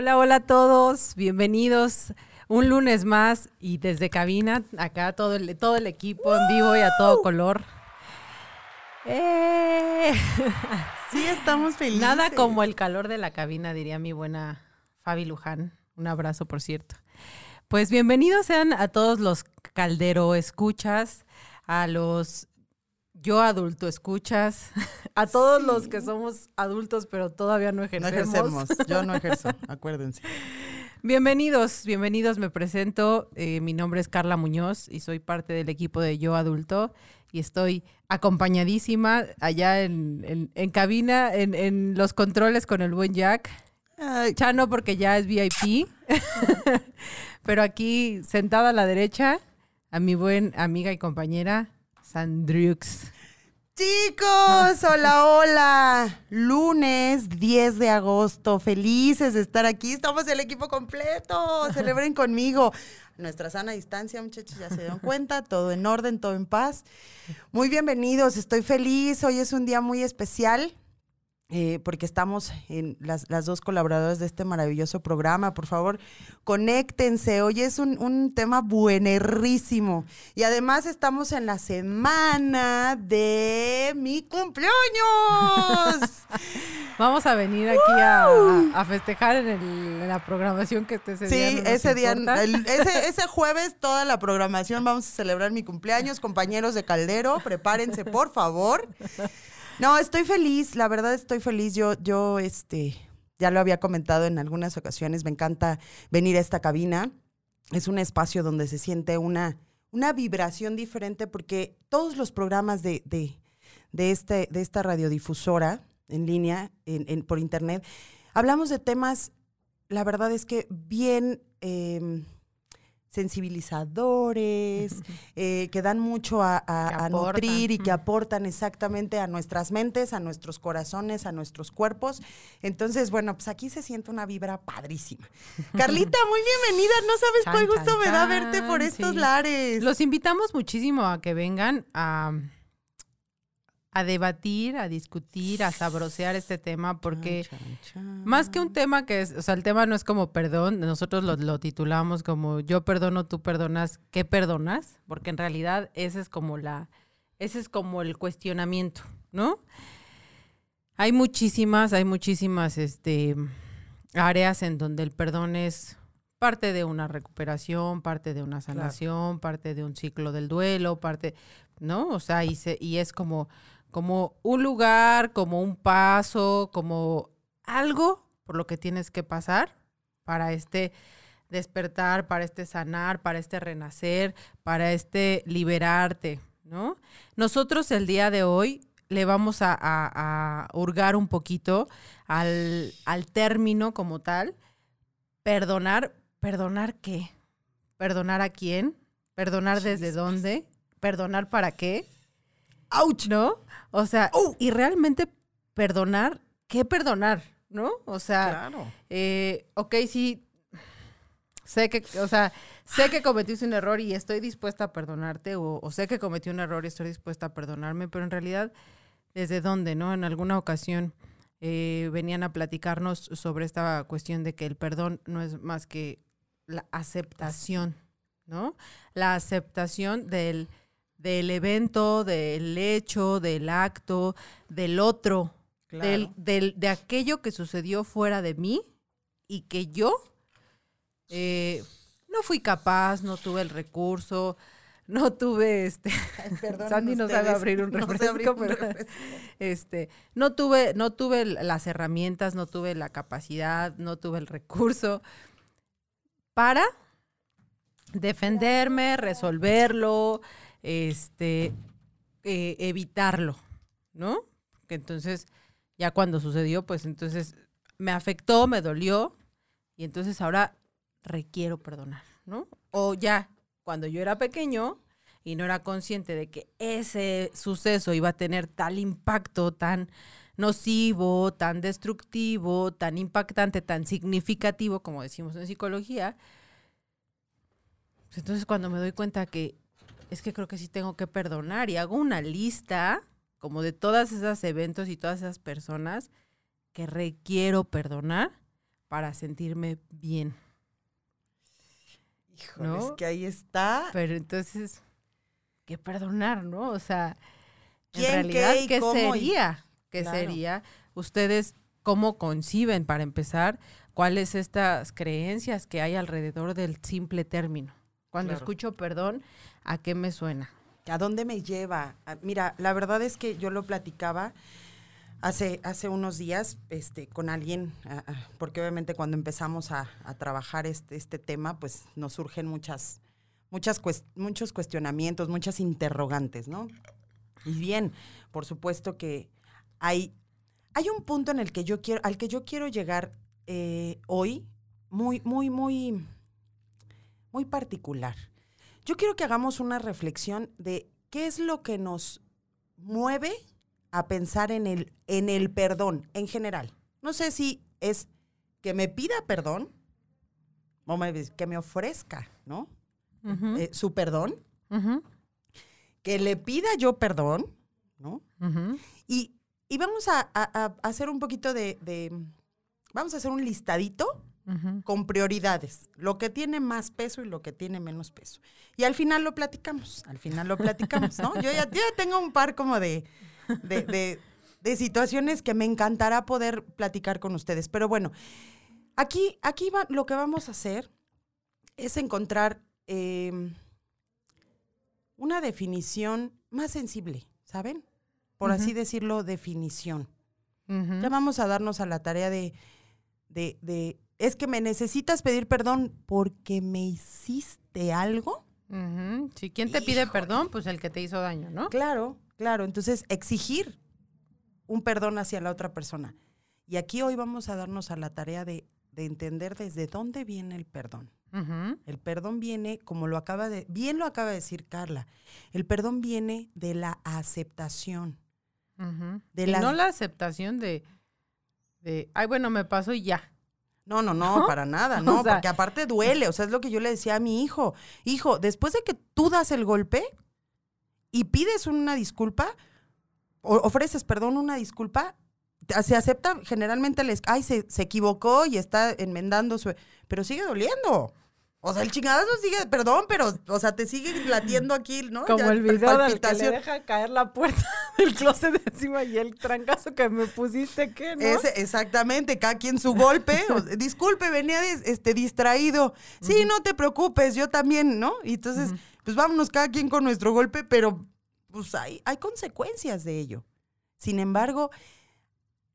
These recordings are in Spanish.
Hola, hola a todos, bienvenidos un lunes más y desde cabina, acá todo el, todo el equipo en vivo y a todo color. ¡Eh! Sí, estamos felices. Nada como el calor de la cabina, diría mi buena Fabi Luján. Un abrazo, por cierto. Pues bienvenidos sean a todos los caldero escuchas, a los yo adulto escuchas, a todos los que somos adultos pero todavía no No ejercemos. ejercemos. Yo no ejerzo, acuérdense. Bienvenidos, bienvenidos, me presento. eh, mi nombre es Carla Muñoz y soy parte del equipo de Yo Adulto y estoy acompañadísima allá en, en- en cabina, en, en los controles con el buen Jack. Ay, Chano porque ya es VIP, pero aquí sentada a la derecha, a mi buen amiga y compañera Sandrux. Chicos, hola, hola. Lunes 10 de agosto, felices de estar aquí. Estamos el equipo completo. Celebren conmigo. Nuestra sana distancia, muchachos, ya se dieron cuenta. Todo en orden, todo en paz. Muy bienvenidos, estoy feliz. Hoy es un día muy especial. Eh, porque estamos en las, las dos colaboradoras de este maravilloso programa. Por favor, conéctense. Hoy es un, un tema buenerrísimo. Y además estamos en la semana de mi cumpleaños. Vamos a venir aquí a, a festejar en, el- en la programación que esté ese día. sí, no ese día, el- ese, ese jueves, toda la programación, vamos a celebrar mi cumpleaños. Compañeros de Caldero, prepárense, por favor. No, estoy feliz, la verdad estoy feliz. Yo, yo, este, ya lo había comentado en algunas ocasiones, me encanta venir a esta cabina. Es un espacio donde se siente una, una vibración diferente porque todos los programas de, de, de, este, de esta radiodifusora en línea, en, en- por internet, hablamos de temas, la verdad es que bien em, sensibilizadores, eh, que dan mucho a, nutrir y que aportan exactamente a nuestras mentes, a nuestros corazones, a nuestros cuerpos. Entonces, bueno, pues aquí se siente una vibra padrísima. Carlita, muy bienvenida. No sabes Chan, cuál gusto chan, me da verte por estos sí. lares. Los invitamos muchísimo a que vengan a, a debatir, a discutir, a sabrosear este tema, porque Chan, chan, chan. más que un tema que es, o sea, el tema no es como perdón, nosotros lo, lo titulamos como yo perdono, tú perdonas, ¿qué perdonas? Porque en realidad ese es como la, ese es como el cuestionamiento, ¿no? Hay muchísimas, hay muchísimas, este, áreas en donde el perdón es parte de una recuperación, parte de una sanación, parte de un ciclo del duelo, parte, ¿no? O sea, y, se- y es como, como un lugar, como un paso, como algo por lo que tienes que pasar para este despertar, para este sanar, para este renacer, para este liberarte, ¿no? Nosotros el día de hoy le vamos a, a- a hurgar un poquito al, al término como tal, perdonar, ¿perdonar qué? ¿Perdonar a quién? ¿Perdonar desde dónde? ¿Perdonar para qué? ¡Auch! ¿No? O sea, ¡Oh! y realmente perdonar, ¿qué perdonar? ¿No? O sea, Claro. eh, ok, sí, sé que, o sea, sé que cometiste un error y estoy dispuesta a perdonarte, o, o sé que cometí un error y estoy dispuesta a perdonarme, pero en realidad, ¿desde dónde, no? En alguna ocasión eh, venían a platicarnos sobre esta cuestión de que el perdón no es más que la aceptación, ¿no? La aceptación del, del evento, del hecho, del acto, del otro, del, Claro. del- de aquello que sucedió fuera de mí y que yo eh, no fui capaz, no tuve el recurso, no tuve este. Ay, perdonen Sandy no sabe abrir un no refresco, abrir un pero- refresco. Este, no tuve, no tuve las herramientas, no tuve la capacidad, no tuve el recurso para defenderme, resolverlo, este, eh, evitarlo, ¿no? Que entonces, ya cuando sucedió, pues entonces me afectó, me dolió, y entonces ahora requiero perdonar, ¿no? O ya, cuando yo era pequeño y no era consciente de que ese suceso iba a tener tal impacto tan nocivo, tan destructivo, tan impactante, tan significativo, como decimos en psicología, pues entonces cuando me doy cuenta que es que creo que sí tengo que perdonar y hago una lista como de todas esos eventos y todas esas personas que requiero perdonar, para sentirme bien. Híjole, ¿No? es que ahí está. Pero entonces, ¿qué perdonar, no? O sea, en ¿Quién, realidad, qué y ¿qué, cómo? Y- sería? ¿Qué Claro. sería? Ustedes, ¿cómo conciben, para empezar, cuáles estas creencias que hay alrededor del simple término? Cuando Claro. escucho perdón, ¿a qué me suena? ¿A dónde me lleva? Ah, Mira, la verdad es que yo lo platicaba hace, hace unos días este, con alguien, ah, ah, porque obviamente cuando empezamos a, trabajar este, este tema, pues nos surgen muchas, muchas muchos cuestionamientos, muchas interrogantes, ¿no? Y bien, por supuesto que hay, hay un punto en el que yo quiero, al que yo quiero llegar eh, hoy, muy, muy, muy, muy particular. Yo quiero que hagamos una reflexión de qué es lo que nos mueve a pensar en el, en el perdón en general. No sé si es que me pida perdón o me- que me ofrezca, ¿no? Eh, su perdón, que le pida yo perdón, ¿no? Y, y vamos a, a- a hacer un poquito de, de- Vamos a hacer un listadito Con prioridades, lo que tiene más peso y lo que tiene menos peso. Y al final lo platicamos, al final lo platicamos, ¿no? Yo ya, tengo un par como de, de, de- de situaciones que me encantará poder platicar con ustedes. Pero bueno, aquí, aquí va, lo que vamos a hacer es encontrar eh, una definición más sensible, ¿saben? Por así decirlo, definición. Ya vamos a darnos a la tarea de, de, de, es que me necesitas pedir perdón porque me hiciste algo. Ujú. Si quién te pide perdón, pues el que te hizo daño, ¿no? Claro, claro. Entonces, exigir un perdón hacia la otra persona. Y aquí hoy vamos a darnos a la tarea de, de entender desde dónde viene el perdón. El perdón viene, como lo acaba de, bien lo acaba de decir Carla, el perdón viene de la aceptación. De y no la aceptación de, de, ay, bueno, me pasó y ya. No, no, no, ¿No? para nada, O no, sea- porque aparte duele, o sea, es lo que yo le decía a mi hijo. Hijo, después de que tú das el golpe y pides una disculpa, o ofreces, perdón, una disculpa, se acepta generalmente, les, ay, se, se equivocó y está enmendando su... Pero sigue doliendo. O sea, el chingadazo sigue, perdón, pero, o sea, te sigue latiendo aquí, ¿no? Como Ya, el video del que le deja caer la puerta del closet encima y el trancazo que me pusiste, ¿qué, no? Ese, exactamente, cada quien su golpe. o- disculpe, venía este, distraído. Sí, no te preocupes, yo también, ¿no? Y entonces, pues vámonos cada quien con nuestro golpe, pero pues hay, hay consecuencias de ello. Sin embargo,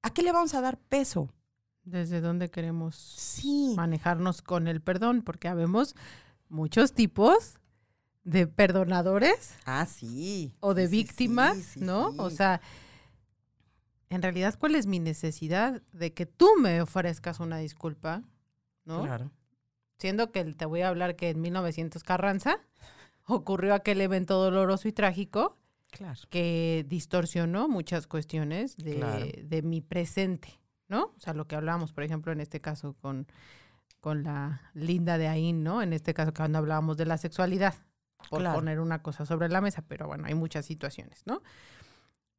¿a qué le vamos a dar peso? ¿Desde dónde queremos Sí. manejarnos con el perdón? Porque habemos muchos tipos de perdonadores Ah, sí. o de Sí, víctimas, sí, ¿no? O sea, en realidad, ¿cuál es mi necesidad de que tú me ofrezcas una disculpa? ¿No? Claro. Siendo que te voy a hablar que en 1900 Carranza ocurrió aquel evento doloroso y trágico Claro. que distorsionó muchas cuestiones de, Claro. de mi presente, ¿no? O sea, lo que hablábamos, por ejemplo, en este caso con, con la linda de Ain, ¿no? En este caso cuando hablábamos de la sexualidad, por Claro. poner una cosa sobre la mesa, pero bueno, hay muchas situaciones, ¿no?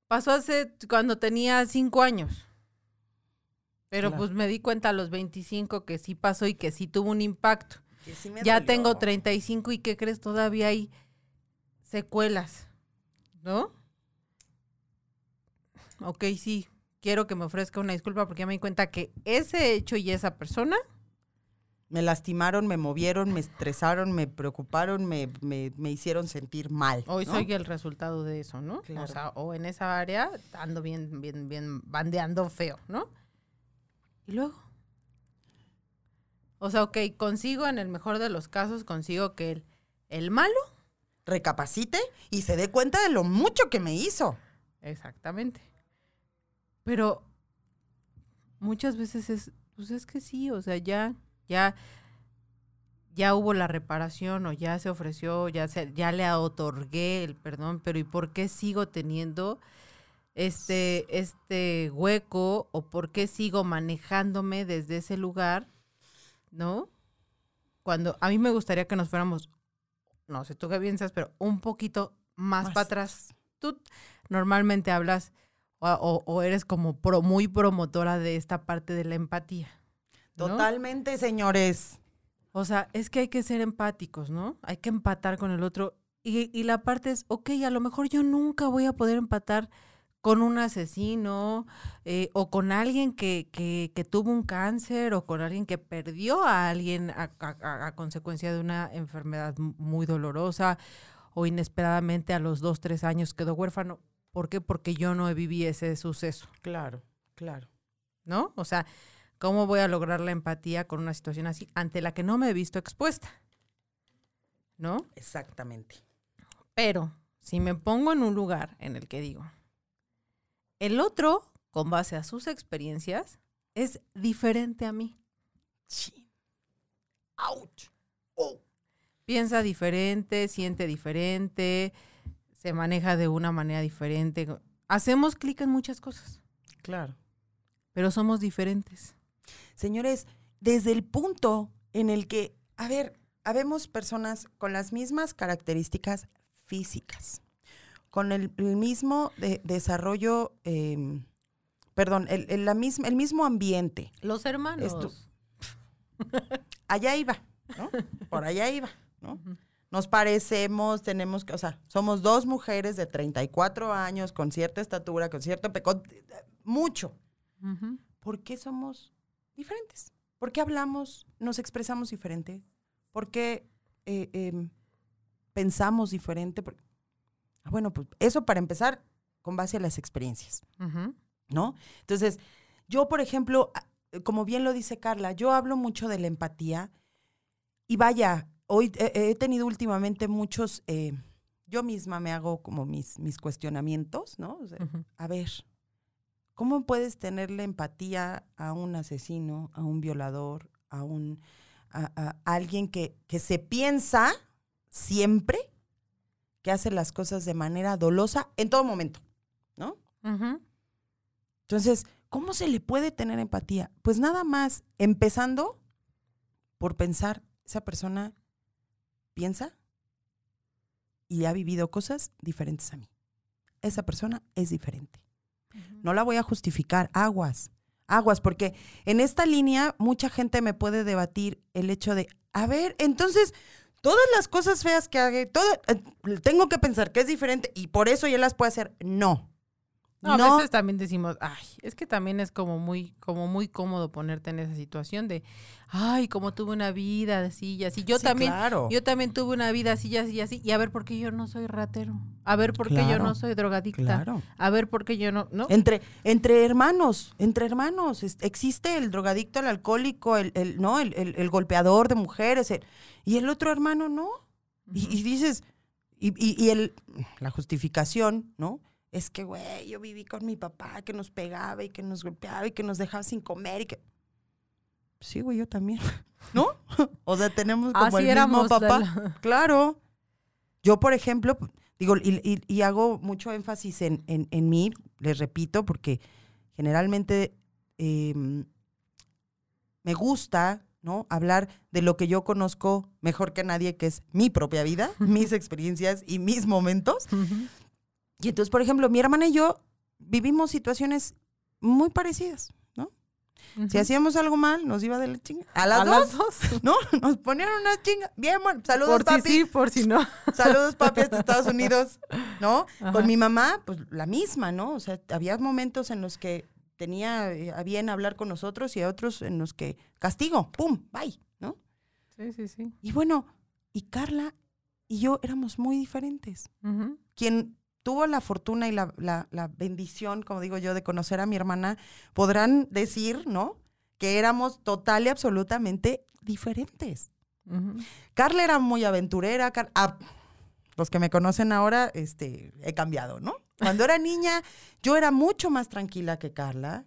Pasó hace cuando tenía cinco años. Pero Claro. pues me di cuenta a los 25 que sí pasó y que sí tuvo un impacto. Que sí me Ya dolió. tengo 35 y ¿qué crees? Todavía hay secuelas, ¿no? Ok, sí, quiero que me ofrezca una disculpa porque ya me di cuenta que ese hecho y esa persona, Me lastimaron, me movieron, me estresaron, me preocuparon, me, me, me hicieron sentir mal. hoy ¿no? soy el resultado de eso, ¿no? Claro. O sea, o en esa área ando bien, bien, bien bandeando feo, ¿no? Y luego. O sea, ok, consigo en el mejor de los casos, consigo que el, el malo Recapacite y se dé cuenta de lo mucho que me hizo. Exactamente. Pero muchas veces es, pues es que sí, o sea, ya, ya, ya hubo la reparación o ya se ofreció, ya se, ya le otorgué el perdón, pero ¿y por qué sigo teniendo este, este hueco o por qué sigo manejándome desde ese lugar, ¿no? Cuando a mí me gustaría que nos fuéramos, no sé tú qué piensas, pero un poquito más, Más. para atrás. Tú normalmente hablas o, eres como pro- muy promotora de esta parte de la empatía. ¿no? Totalmente, señores. O sea, es que hay que ser empáticos, ¿no? Hay que empatar con el otro. Y, y la parte es, ok, a lo mejor yo nunca voy a poder empatar con un asesino eh, o con alguien que, que, que tuvo un cáncer o con alguien que perdió a alguien a, a- a consecuencia de una enfermedad muy dolorosa o inesperadamente a los dos, tres años quedó huérfano. ¿Por qué? Porque yo no viví ese suceso. Claro, claro. ¿no? O sea, ¿cómo voy a lograr la empatía con una situación así ante la que no me he visto expuesta? ¿No? Exactamente. Pero si me pongo en un lugar en el que digo, el otro, con base a sus experiencias, es diferente a mí. Sí. Ouch. Oh. Piensa diferente, siente diferente, se maneja de una manera diferente. Hacemos clic en muchas cosas, Claro. pero somos diferentes. Señores, desde el punto en el que, a ver, habemos personas con las mismas características físicas, con el, el mismo de- desarrollo, eh, perdón, el, el- la misma, el mismo ambiente. Los hermanos. Esto- Allá iba, ¿no? Por allá iba, ¿no? Nos parecemos, tenemos que, o sea, somos dos mujeres de 34 años, con cierta estatura, con cierto peco, mucho. ¿Por qué somos diferentes? ¿Por qué hablamos, nos expresamos diferente? ¿Por qué eh, em, pensamos diferente? Por- Ah, Bueno, pues eso para empezar con base a las experiencias. ¿no? Entonces, yo, por ejemplo, como bien lo dice Carla, yo hablo mucho de la empatía y vaya, hoy he, he tenido últimamente muchos, eh, yo misma me hago como mis, mis cuestionamientos, ¿no? O sea, a ver, ¿cómo puedes tenerle empatía a un asesino, a un violador, a un a, a alguien que, que se piensa siempre que hace las cosas de manera dolosa en todo momento, ¿no? Entonces, ¿cómo se le puede tener empatía? Pues nada más, empezando por pensar, esa persona piensa y ha vivido cosas diferentes a mí. Esa persona es diferente. No la voy a justificar, aguas, aguas, porque en esta línea mucha gente me puede debatir el hecho de, a ver, entonces, todas las cosas feas que haga, todo, eh, tengo que pensar que es diferente y por eso ya las puedo hacer. No. No, No. a veces también decimos, ay, es que también es como muy, como muy cómodo ponerte en esa situación de, ay, como tuve una vida así y así. Yo Sí, también, claro. yo también tuve una vida así y así y así. Y a ver por qué yo no soy ratero. A ver por qué yo no soy drogadicta. Claro. A ver por qué yo no, ¿no? Entre, entre hermanos, entre hermanos, existe el drogadicto, el alcohólico, el, el- ¿no? El, el- el golpeador de mujeres, y el otro hermano no. Y, y dices, y, y- y el, la justificación, ¿no? Es que, güey, yo viví con mi papá que nos pegaba y que nos golpeaba y que nos dejaba sin comer y que... Sí, güey, yo también, ¿no? o sea, tenemos como Así el mismo éramos. papá. la- Claro. Yo, por ejemplo, digo, y, y- y hago mucho énfasis en, en- en mí, les repito, porque generalmente em, me gusta, ¿no? Hablar de lo que yo conozco mejor que nadie, que es mi propia vida, mis experiencias y mis momentos. Y entonces, por ejemplo, mi hermana y yo vivimos situaciones muy parecidas, ¿no? Si hacíamos algo mal, nos iba de la chinga. A las A dos, las dos. ¿no? Nos ponían una chinga. Bien, bueno, saludos, Por si papi. sí, por si no. Saludos, papi, hasta Estados Unidos, ¿no? Ajá. Con mi mamá, pues la misma, ¿no? O sea, había momentos en los que tenía eh, a bien hablar con nosotros y a otros en los que castigo, pum, bye, ¿no? Sí, sí, sí. Y bueno, y Carla y yo éramos muy diferentes. Ujú. Quien tuvo la fortuna y la, la- la bendición, como digo yo, de conocer a mi hermana, podrán decir, ¿no? Que éramos total y absolutamente diferentes. Carla era muy aventurera. Car- ah, los que me conocen ahora, este, he cambiado, ¿no? Cuando era niña, yo era mucho más tranquila que Carla.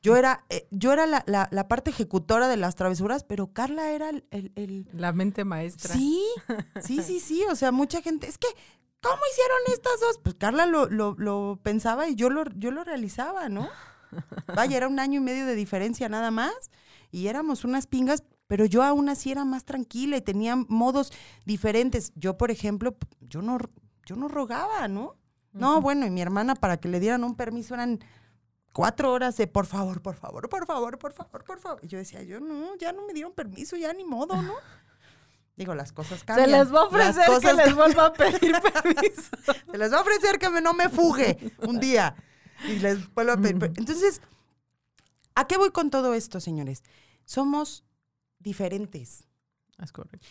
Yo era, eh, yo era la, la- la parte ejecutora de las travesuras, pero Carla era el, el- el- La mente maestra. Sí, sí, sí, sí. O sea, mucha gente, es que, ¿cómo hicieron estas dos? Pues Carla lo, lo- lo pensaba y yo lo, yo lo realizaba, ¿no? Vaya, era un año y medio de diferencia nada más. Y éramos unas pingas, pero yo aún así era más tranquila y tenía modos diferentes. Yo, por ejemplo, yo no, yo no rogaba, ¿no? No, bueno, y mi hermana para que le dieran un permiso eran cuatro horas de por favor, por favor, por favor, por favor, por favor. Y yo decía, yo no, ya no me dieron permiso, ya ni modo, ¿no? Digo, las cosas cambian. Se les va a ofrecer que les vuelva a pedir permiso. Se les va a ofrecer que no me fugue un día. Y les vuelvo a pedir. per- Entonces, ¿a qué voy con todo esto, señores? Somos diferentes. Es correcto.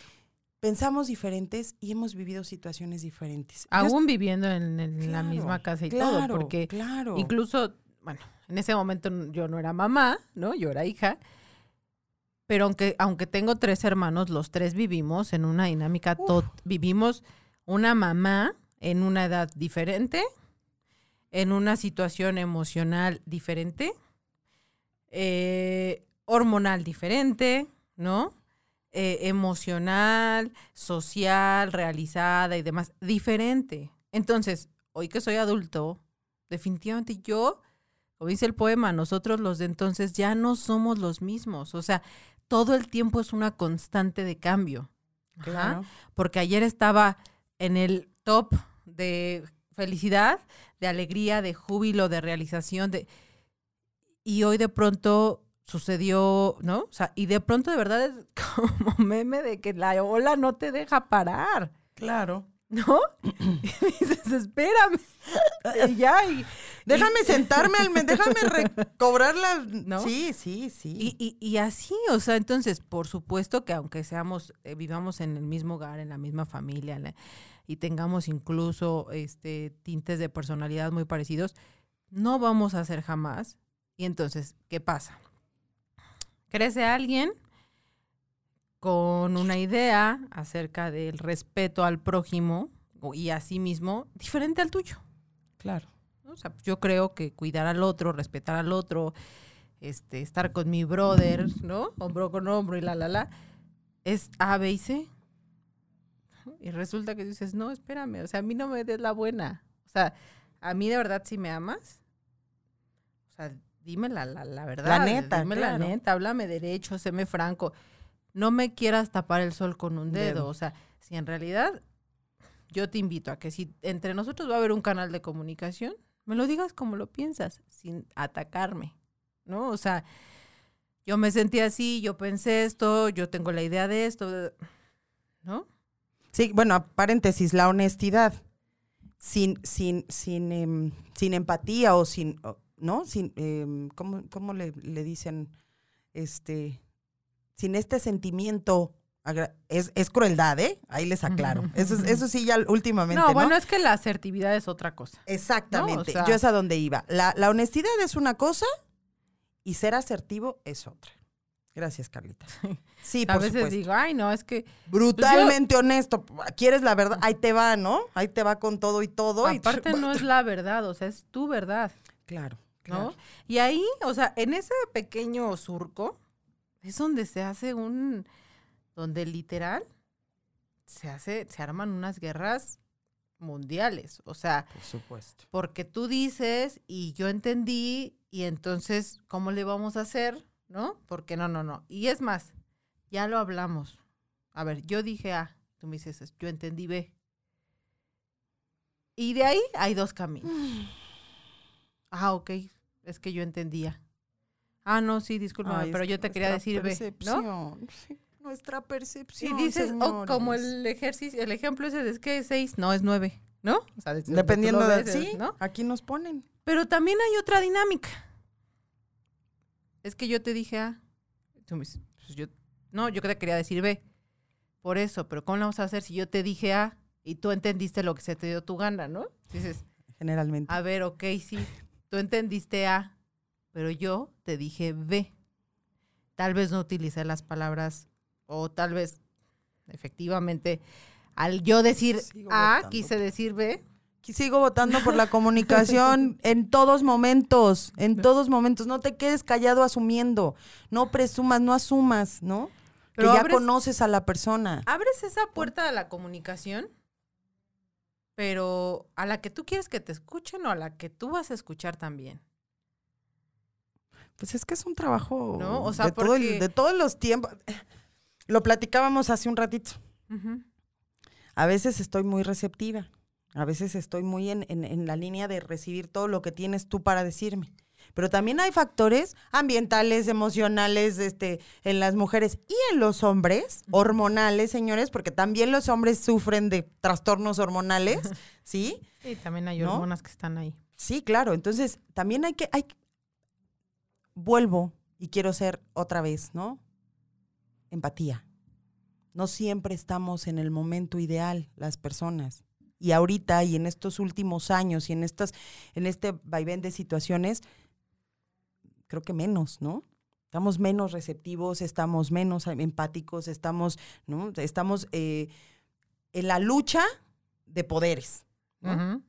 Pensamos diferentes y hemos vivido situaciones diferentes. Yo Aún viviendo en, en la misma casa y claro, todo, porque claro. incluso, bueno, en ese momento yo no era mamá, ¿no? Yo era hija. Pero aunque, aunque tengo tres hermanos, los tres vivimos en una dinámica, tot- vivimos una mamá en una edad diferente, en una situación emocional diferente, eh, hormonal diferente, ¿no? Eh, emocional, social, realizada y demás, diferente. Entonces, hoy que soy adulto, definitivamente yo, como dice el poema, nosotros los de entonces ya no somos los mismos. O sea, todo el tiempo es una constante de cambio. Ajá. Claro. Porque ayer estaba en el top de felicidad, de alegría, de júbilo, de realización, de y hoy de pronto sucedió, ¿no? O sea, y de pronto de verdad es como meme de que la ola no te deja parar, Claro. ¿No? Y dices, espérame. Y ya, y, Déjame sentarme, al déjame recobrar la... ¿No? Sí, sí, sí. y, y, así, o sea, entonces, por supuesto que aunque seamos, eh, vivamos en el mismo hogar, en la misma familia, la- y tengamos incluso este tintes de personalidad muy parecidos, no vamos a ser jamás. Y entonces, ¿qué pasa? Crece alguien con una idea acerca del respeto al prójimo y a sí mismo diferente al tuyo. claro. ¿no? O sea, yo creo que cuidar al otro, respetar al otro, este, estar con mi brother, ¿no? Hombro con hombro y la, la, la, es A, B y C. Y resulta que dices, no, espérame, o sea, a mí no me des la buena. O sea, a mí de verdad si me amas, o sea, dime la, la, la verdad. La neta, Dime claro. la neta, háblame derecho, séme franco. No me quieras tapar el sol con un dedo. Dedo. O sea, si en realidad yo te invito a que si entre nosotros va a haber un canal de comunicación, me lo digas como lo piensas, sin atacarme, ¿no? O sea, yo me sentí así, yo pensé esto, yo tengo la idea de esto, ¿no? Sí, bueno, paréntesis, la honestidad. Sin, sin, sin, em, sin empatía o sin, ¿no? Sin, em, ¿cómo, cómo le, le dicen? Este, sin este sentimiento, es, es crueldad, ¿eh? Ahí les aclaro. Eso, es- eso sí ya últimamente, No, ¿no? bueno, es que la asertividad es otra cosa. Exactamente. sea- Yo es a donde iba. La, la honestidad es una cosa y ser asertivo es otra. Gracias, Carlita. Sí, a por veces supuesto. digo, ay, no, es que Brutalmente honesto. ¿Quieres la verdad? Ahí te va, ¿no? Ahí te va con todo y todo. y- aparte no es la verdad, o sea, es tu verdad, Claro, ¿no? claro. Y ahí, o sea, en ese pequeño surco es donde se hace un, donde literal se hace, se arman unas guerras mundiales, o sea, Por supuesto. porque tú dices y yo entendí y entonces, ¿cómo le vamos a hacer? ¿No? Porque no, no, no. Y es más, ya lo hablamos. A ver, yo dije A, tú me dices, yo entendí B. Y de ahí hay dos caminos. Ah, ok, es que yo entendía. Ah, no, sí, discúlpame, Ay, pero yo te quería decir B, ¿no? percepción, sí, nuestra Y percepción. dices, oh, como el ejercicio, el ejemplo ese de es que es seis, no, es nueve, ¿no? O sea, Dependiendo de. Sí, ¿no? aquí nos ponen. Pero también hay otra dinámica. Es que yo te dije A. Tú me dices, pues yo, no, yo te quería decir B. Por eso, pero ¿cómo lo vamos a hacer si yo te dije A y tú entendiste lo que se te dio tu gana, ¿no? Dices, Generalmente. a ver, ok, sí, tú entendiste A, pero yo te dije B. Tal vez no utilicé las palabras o tal vez efectivamente al yo decir Sigo A, votando. quise decir B. Sigo votando por la comunicación en todos momentos, en todos momentos. No te quedes callado asumiendo. No presumas, no asumas, ¿no? Pero que ya abres- conoces a la persona. abres esa puerta a la comunicación, pero a la que tú quieres que te escuchen o a la que tú vas a escuchar también. Pues es que es un trabajo No, o sea, de, todo el- de todos los tiempos. Lo platicábamos hace un ratito. A veces estoy muy receptiva. A veces estoy muy en, en- en la línea de recibir todo lo que tienes tú para decirme. Pero también hay factores ambientales, emocionales, este, en las mujeres y en los hombres, hormonales, señores, porque también los hombres sufren de trastornos hormonales, ¿sí? Sí, también hay ¿No? hormonas que están ahí. Sí, claro. Entonces, también hay que, hay, vuelvo y quiero ser otra vez, ¿no? Empatía. No siempre estamos en el momento ideal las personas. Y ahorita y en estos últimos años y en estas, en este vaivén de situaciones, creo que menos, ¿no? Estamos menos receptivos, estamos menos empáticos, estamos, ¿no? Estamos eh, en la lucha de poderes. ¿no?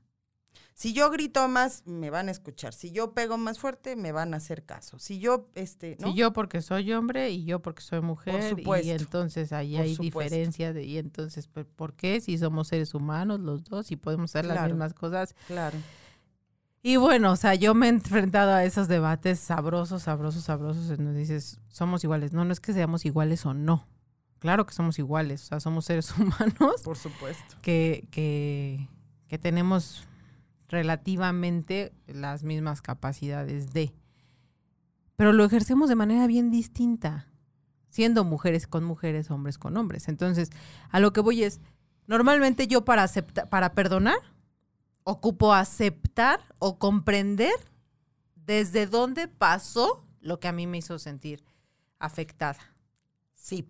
Si yo grito más, me van a escuchar. Si yo pego más fuerte, me van a hacer caso. Si yo, este, ¿no? Sí, yo porque soy hombre y yo porque soy mujer. supuesto, Y entonces ahí por hay diferencia. De, y entonces, pues, ¿por qué? Si somos seres humanos los dos y podemos hacer las mismas cosas. Claro. Y bueno, o sea, yo me he enfrentado a esos debates sabrosos, sabrosos, sabrosos, en donde dices, somos iguales. No, no es que seamos iguales o no. Claro que somos iguales, o sea, somos seres humanos Por supuesto. que, que, que tenemos relativamente las mismas capacidades de. Pero lo ejercemos de manera bien distinta, siendo mujeres con mujeres, hombres con hombres. Entonces, a lo que voy es, normalmente yo para aceptar, para perdonar, ocupo aceptar o comprender desde dónde pasó lo que a mí me hizo sentir afectada. Sí.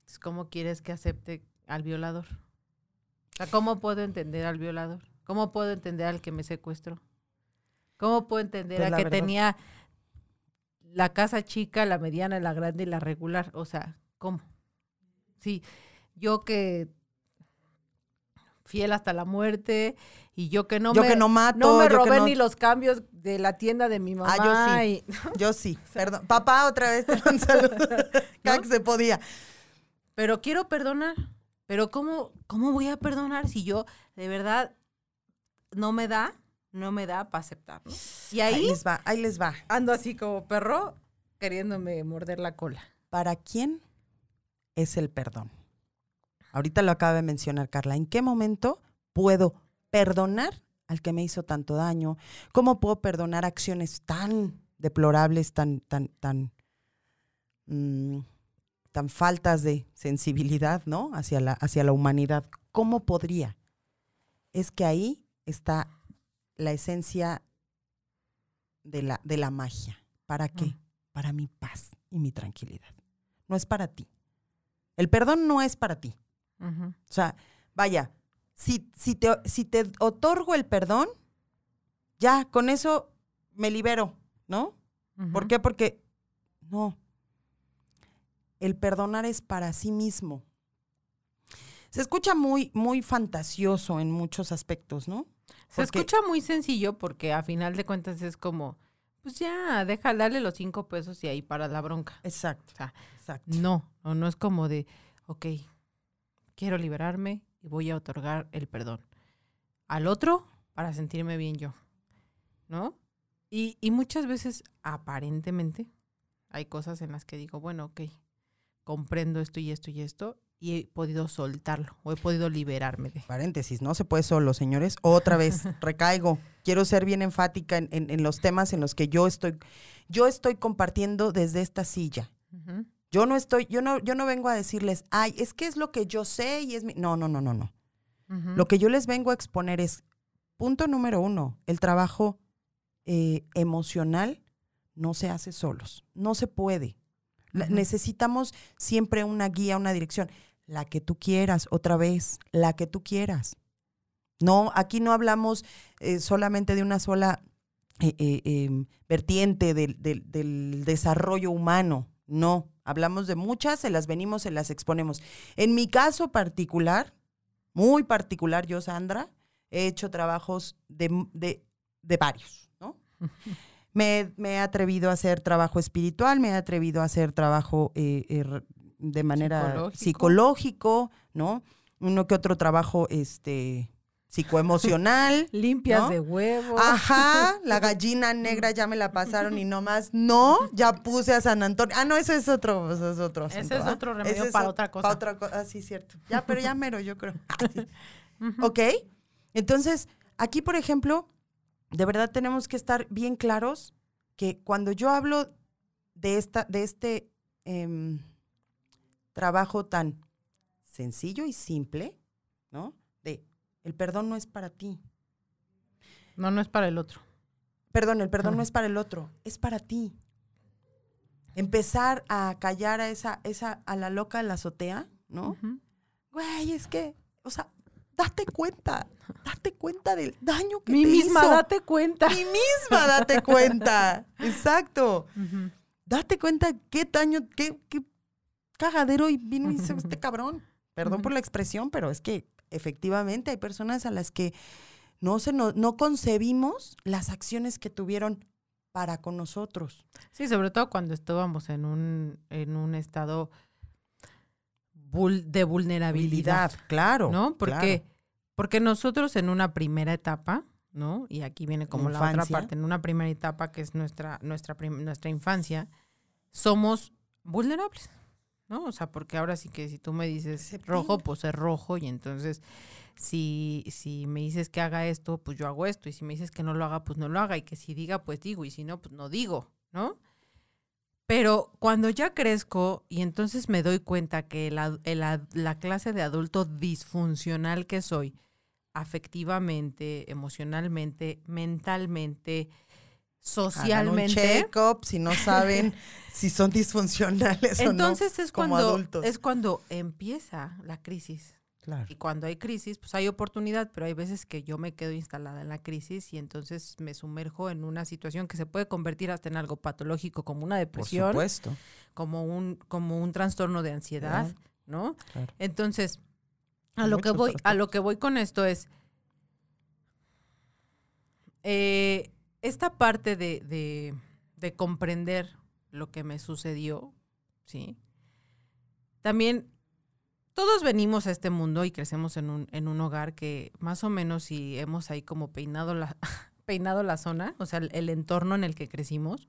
Entonces, ¿Cómo quieres que acepte al violador? O sea, ¿cómo puedo entender al violador? ¿Cómo puedo entender al que me secuestró? ¿Cómo puedo entender Pues a que verdad. tenía la casa chica, la mediana, la grande y la regular? O sea, ¿cómo? Sí, yo que fiel hasta la muerte y yo que no yo me, que no mato. no me robé no- ni los cambios de la tienda de mi mamá. Ah, yo y- Yo sí. Perdón. Papá, otra vez te un saludo. Cada ¿No? que se podía. pero quiero perdonar. Pero ¿cómo, ¿cómo voy a perdonar si yo de verdad no me da, no me da para aceptar? ¿no? Y Ahí ahí les va, ahí les va. ando así como perro queriéndome morder la cola. ¿Para quién es el perdón? Ahorita lo acaba de mencionar Carla. ¿En qué momento puedo perdonar al que me hizo tanto daño? ¿Cómo puedo perdonar acciones tan deplorables, tan, tan, tan, mm, tan faltas de sensibilidad, ¿no? Hacia la, hacia la humanidad. ¿Cómo podría? Es que ahí está la esencia de la, de la magia. ¿Para qué? Mm. Para mi paz y mi tranquilidad. No es para ti. El perdón no es para ti. O sea, vaya, si, si, te, si te otorgo el perdón, ya, con eso me libero, ¿no? ¿Por qué? Porque no. El perdonar es para sí mismo. Se escucha muy, muy fantasioso en muchos aspectos, ¿no? Se Porque- escucha muy sencillo porque a final de cuentas es como, pues ya, deja, dale los cinco pesos y ahí para la bronca. Exacto, O sea, exacto. no, no, no es como de, ok, quiero liberarme y voy a otorgar el perdón al otro para sentirme bien yo, ¿no? Y, y muchas veces, aparentemente, hay cosas en las que digo, bueno, ok, comprendo esto y esto y esto y he podido soltarlo o he podido liberarme de. Paréntesis, no se puede solo, señores. Otra vez, recaigo. Quiero ser bien enfática en, en- en los temas en los que yo estoy, yo estoy compartiendo desde esta silla. Yo no estoy, yo no, yo no vengo a decirles, ay, es que es lo que yo sé y es mi. No, no, no, no, no. Lo que yo les vengo a exponer es, punto número uno, el trabajo eh, emocional no se hace solos, no se puede. Necesitamos siempre una guía, una dirección, la que tú quieras, otra vez, la que tú quieras. No, aquí no hablamos eh, solamente de una sola eh, eh, em, vertiente del, del- del desarrollo humano, no, hablamos de muchas, se las venimos, se las exponemos. En mi caso particular, muy particular, yo, Sandra, he hecho trabajos de, de- de varios, ¿no? Me, me he atrevido a hacer trabajo espiritual, me he atrevido a hacer trabajo eh, eh, re- de manera Psicológico. psicológico, ¿no? Uno que otro trabajo este, psicoemocional. Limpias ¿no? de huevo. Ajá, la gallina negra ya me la pasaron y no más. No, ya puse a San Antonio. Ah, no, eso es otro, eso es otro. Ese asunto, es ¿ah? otro remedio Ese es para otra cosa. Para otra cosa, ah, sí, cierto. Ya, pero ya mero, yo creo. Ah. ¿Ok? Entonces, aquí, por ejemplo, de verdad tenemos que estar bien claros que cuando yo hablo de, esta, de este em, trabajo tan sencillo y simple, ¿no? De el perdón no es para ti. No, no es para el otro. Perdón, el perdón no es para el otro, es para ti. Empezar a callar a esa, esa, a la loca en la azotea, ¿no? Ujú. Güey, es que, o sea, date cuenta, date cuenta del daño que te misma, hizo. date cuenta. Mí misma, date cuenta. Exacto. Date cuenta qué daño, qué, qué cagadero y vino y hizo este cabrón. Perdón por la expresión, pero es que efectivamente hay personas a las que no, se no, no concebimos las acciones que tuvieron para con nosotros. Sí, sobre todo cuando estábamos en un, en un estado vul- de vulnerabilidad, claro. ¿no? Porque, claro. porque nosotros en una primera etapa, ¿no? Y aquí viene como la otra parte, en una primera etapa que es nuestra, nuestra, nuestra infancia, somos vulnerables, ¿no? O sea, porque ahora sí que si tú me dices Se rojo, pinta. pues es rojo y entonces si, si me dices que haga esto, pues yo hago esto y si me dices que no lo haga, pues no lo haga y que si diga, pues digo y si no, pues no digo, ¿no? Pero cuando ya crezco y entonces me doy cuenta que ad- la clase de adulto disfuncional que soy, afectivamente, emocionalmente, mentalmente, Hagan un socialmente, check-up si no saben si son disfuncionales o no. entonces es como cuando adultos. es cuando empieza la crisis. Claro. Y cuando hay crisis, pues hay oportunidad, pero hay veces que yo me quedo instalada en la crisis y entonces me sumerjo en una situación que se puede convertir hasta en algo patológico, como una Por depresión, supuesto. como un, como un trastorno de ansiedad, Claro. ¿no? Claro. Entonces, a lo que voy, a lo que voy con esto es eh, esta parte de, de- de comprender lo que me sucedió, ¿sí? También todos venimos a este mundo y crecemos en un, en un hogar que más o menos si hemos ahí como peinado la, peinado la zona, o sea, el, el entorno en el que crecimos,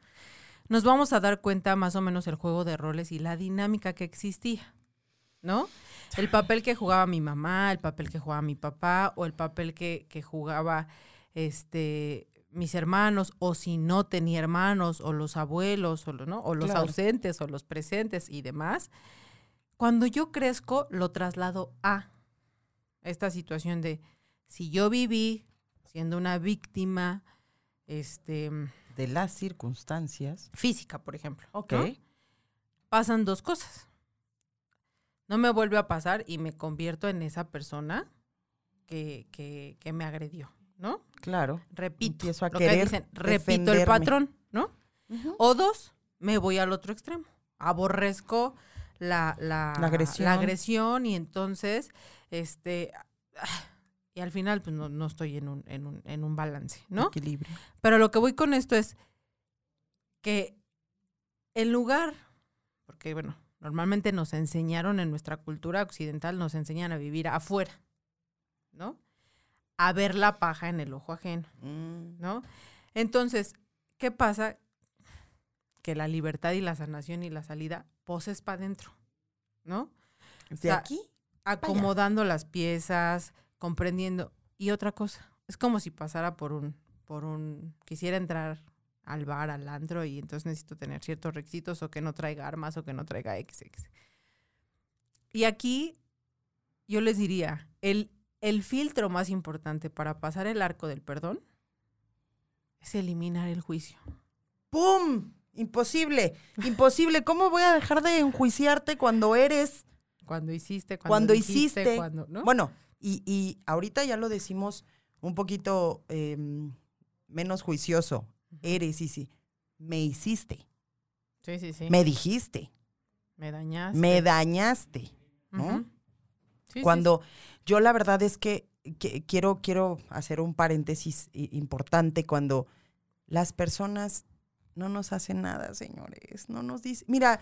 nos vamos a dar cuenta más o menos el juego de roles y la dinámica que existía, ¿no? El papel que jugaba mi mamá, el papel que jugaba mi papá, o el papel que, que jugaba este mis hermanos, o si no tenía hermanos, o los abuelos, o, lo- ¿no? o los Claro. ausentes, o los presentes y demás. Cuando yo crezco, lo traslado a esta situación de si yo viví siendo una víctima este, De las circunstancias. física, por ejemplo. Ok. ¿no? Pasan dos cosas. No me vuelve a pasar y me convierto en esa persona que, que, que me agredió, ¿no? Claro. Repito, Empiezo a lo que querer dicen, repito el patrón, ¿no? O dos, me voy al otro extremo. Aborrezco la, la, La agresión. la agresión y entonces, este, y al final pues no, no estoy en un, en, un, en un balance, ¿no? Equilibrio. Pero lo que voy con esto es que en lugar, porque bueno, normalmente nos enseñaron en nuestra cultura occidental, nos enseñan a vivir afuera, ¿no? A ver la paja en el ojo ajeno. Mm, ¿no? Entonces, ¿qué pasa? Que la libertad y la sanación y la salida poses para adentro, ¿no? De sea, aquí. Acomodando las piezas, comprendiendo. Y otra cosa, es como si pasara por un, por un, quisiera entrar al bar, al antro, y entonces necesito tener ciertos requisitos o que no traiga armas o que no traiga XX. Y aquí yo les diría, el, el filtro más importante para pasar el arco del perdón es eliminar el juicio. ¡Pum! Imposible. Imposible. ¿Cómo voy a dejar de enjuiciarte cuando eres Cuando hiciste, cuando, cuando dijiste, hiciste. cuando, ¿no? Bueno, y, y ahorita ya lo decimos un poquito em, menos juicioso. Eres, y sí. Me hiciste. sí, sí, sí. Me dijiste. Me dañaste. Me dañaste. ¿no? Sí, sí, Cuando yo la verdad es que, que quiero, quiero hacer un paréntesis importante cuando las personas no nos hacen nada, señores. No nos dicen. Mira,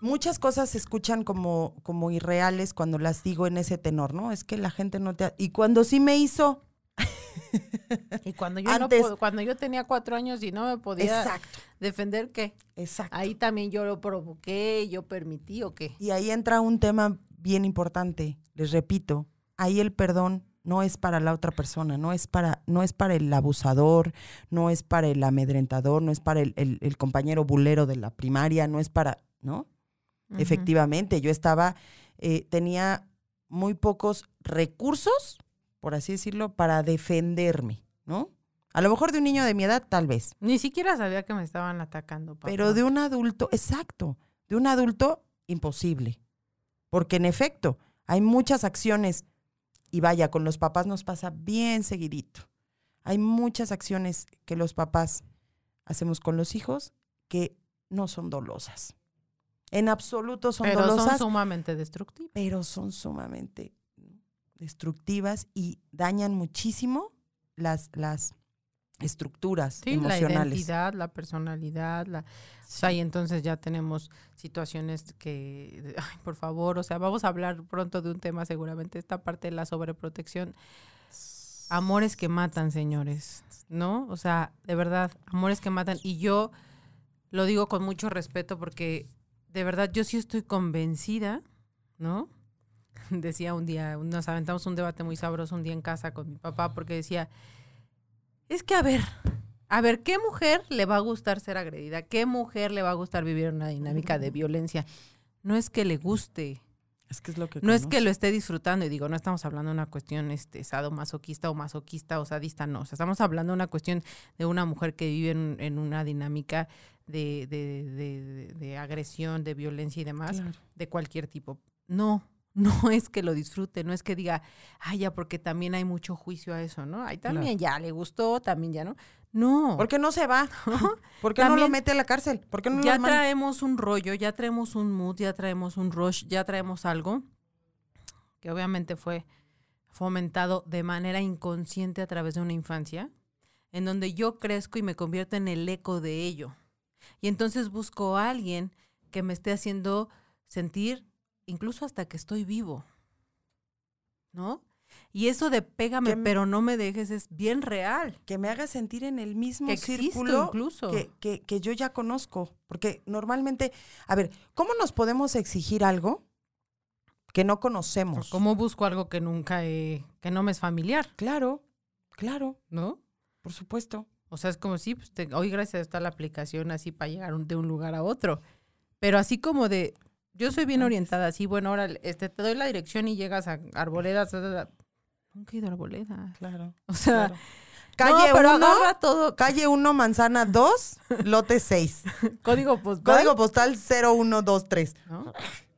muchas cosas se escuchan como, como irreales cuando las digo en ese tenor, ¿no? Es que la gente no te. ha- Y cuando sí me hizo. Y cuando yo, no Antes- po- cuando yo tenía cuatro años y no me podía Exacto, defender, ¿qué? exacto. Ahí también yo lo provoqué, yo permití o qué. Y ahí entra un tema bien importante. Les repito, ahí el perdón no es para la otra persona, no es para, no es para el abusador, no es para el amedrentador, no es para el, el- el compañero bulero de la primaria, no es para, ¿no? Efectivamente, yo estaba, eh, tenía muy pocos recursos, por así decirlo, para defenderme, ¿no? A lo mejor de un niño de mi edad, tal vez, Ni siquiera sabía que me estaban atacando, papá. pero de un adulto, exacto, de un adulto, imposible. Porque en efecto, hay muchas acciones, y vaya, con los papás nos pasa bien seguidito. Hay muchas acciones que los papás hacemos con los hijos que no son dolosas. En absoluto son pero dolosas, son sumamente destructivos. pero son sumamente destructivas y dañan muchísimo las, las estructuras Sí, la emocionales. identidad, la personalidad, la... O sea, y entonces ya tenemos situaciones que, ay, por favor, o sea, vamos a hablar pronto de un tema seguramente, esta parte de la sobreprotección. Amores que matan, señores, ¿no? O sea, de verdad, amores que matan. Y yo lo digo con mucho respeto porque de verdad yo sí estoy convencida, ¿no? Decía un día, nos aventamos un debate muy sabroso un día en casa con mi papá porque decía, es que a ver, a ver, ¿qué mujer le va a gustar ser agredida? ¿Qué mujer le va a gustar vivir una dinámica de violencia? No es que le guste, Es que es lo que no es que lo esté disfrutando, y digo, no estamos hablando de una cuestión este, sadomasoquista o masoquista o sadista, no. O sea, estamos hablando de una cuestión de una mujer que vive en, en una dinámica de, de- de- de- de agresión, de violencia y demás, Claro. de cualquier tipo. No, no es que lo disfrute, no es que diga, ay, ya, porque también hay mucho juicio a eso, ¿no? Ay, también ya le gustó, también ya, ¿no? No. ¿Por qué no se va? ¿Por qué no lo mete a la cárcel? ¿Por qué no ya lo traemos un rollo, ya traemos un mood, ya traemos un rush, ya traemos algo que obviamente fue fomentado de manera inconsciente a través de una infancia, en donde yo crezco y me convierto en el eco de ello. Y entonces busco a alguien que me esté haciendo sentir incluso hasta que estoy vivo. ¿No? Y eso de pégame, Que pero no me dejes es bien real. Que me haga sentir en el mismo Que círculo incluso. que, que- que yo ya conozco. Porque normalmente, a ver, ¿cómo nos podemos exigir algo que no conocemos? ¿Cómo busco algo que nunca he, que no me es familiar? Claro, claro, ¿No? por supuesto. O sea, es como si, pues, te- hoy gracias a la aplicación así para llegar un- de un lugar a otro. Pero así como de, yo soy bien orientada, así, bueno, ahora este, te doy la dirección y llegas a Arboledas. Nunca he ido a Arboledas. Claro. O sea, claro. Calle no, pero 1, agarra todo. calle 1, manzana 2, lote 6. Código postal. Código postal 0123. ¿no?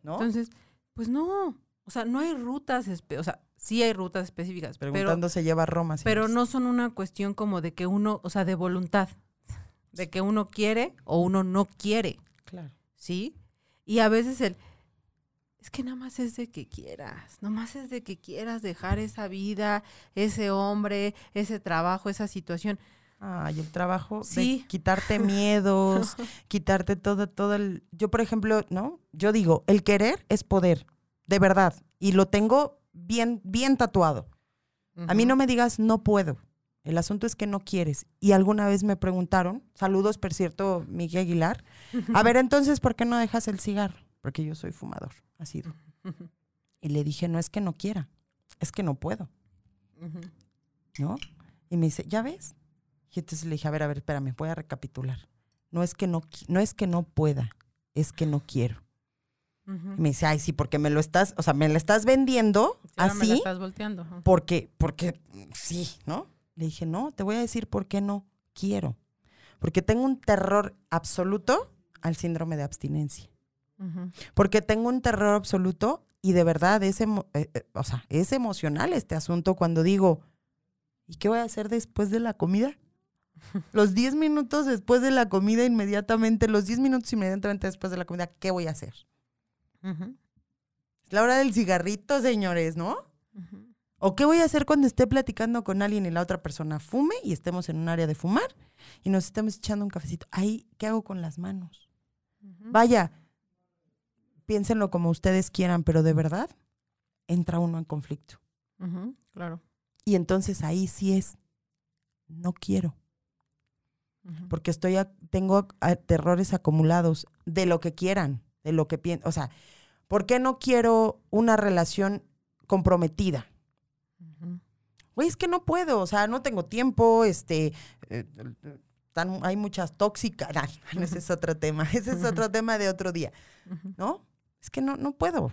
¿No? Entonces, pues no. O sea, no hay rutas, espe- o sea, sí hay rutas específicas, pero Preguntando se lleva a Roma. Pero no son una cuestión como de que uno, o sea, de voluntad, de que uno quiere o uno no quiere, Claro. ¿sí? Y a veces el, es que nada más es de que quieras, nada más es de que quieras dejar esa vida, ese hombre, ese trabajo, esa situación. Ay, el trabajo Sí. de quitarte miedos, quitarte todo, todo el... Yo, por ejemplo, ¿no? Yo digo, el querer es poder, de verdad. Y lo tengo bien, bien tatuado. A mí no me digas no puedo. El asunto es que no quieres. Y alguna vez me preguntaron, saludos, por cierto, Miguel Aguilar, a ver, entonces, ¿por qué no dejas el cigarro? Porque yo soy fumador, ha sido. Y le dije, no es que no quiera, es que no puedo. ¿no? Y me dice, ¿ya ves? Y entonces le dije, a ver, a ver, espérame, voy a recapitular. No es que no, no es que no pueda, es que no quiero. Y me dice, ay, sí, porque me lo estás, o sea, me lo estás vendiendo Sí, ahora me así, estás volteando. porque, porque sí, ¿no? Le dije, no, te voy a decir por qué no quiero. Porque tengo un terror absoluto al síndrome de abstinencia. Porque tengo un terror absoluto y de verdad es, emo- eh, eh, o sea, es emocional este asunto cuando digo, ¿y qué voy a hacer después de la comida? Los 10 minutos después de la comida, inmediatamente, los 10 minutos inmediatamente después de la comida, ¿qué voy a hacer? Es la hora del cigarrito, señores, ¿no? ¿O qué voy a hacer cuando esté platicando con alguien y la otra persona fume y estemos en un área de fumar y nos estemos echando un cafecito? Ahí, ¿qué hago con las manos? Vaya, piénsenlo como ustedes quieran, pero de verdad entra uno en conflicto. Claro. Y entonces ahí sí es, no quiero, porque estoy a- tengo a- terrores acumulados de lo que quieran, de lo que piensan. O sea, ¿por qué no quiero una relación comprometida? Güey, es que no puedo, o sea, no tengo tiempo, este, eh, tan- hay muchas tóxicas. Ese es otro tema, ese es otro tema de otro día. ¿no? Es que no, no puedo.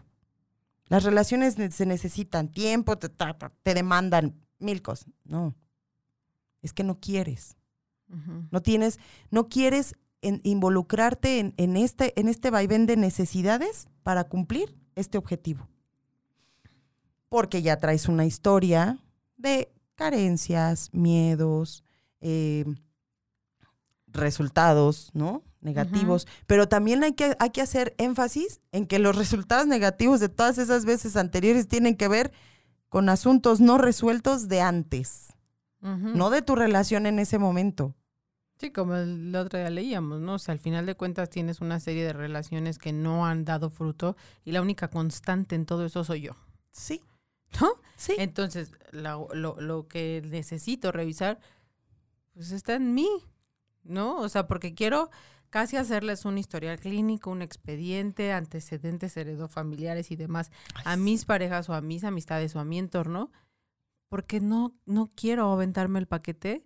Las relaciones ne- se necesitan tiempo, te, demandan mil cosas. No, es que no quieres. No tienes, no quieres en- involucrarte en, en este, en este vaivén de necesidades para cumplir este objetivo. Porque ya traes una historia de carencias, miedos, eh, resultados, ¿no? Negativos. Pero también hay que, hay que hacer énfasis en que los resultados negativos de todas esas veces anteriores tienen que ver con asuntos no resueltos de antes, no de tu relación en ese momento. Sí, como el otro día leíamos, ¿no? O sea, al final de cuentas tienes una serie de relaciones que no han dado fruto y la única constante en todo eso soy yo, Sí, ¿no? sí. Entonces, la- lo, lo que necesito revisar, pues está en mí, ¿no? O sea, porque quiero casi hacerles un historial clínico, un expediente, antecedentes heredofamiliares y demás a mis parejas o a mis amistades o a mi entorno, porque no, no quiero aventarme el paquete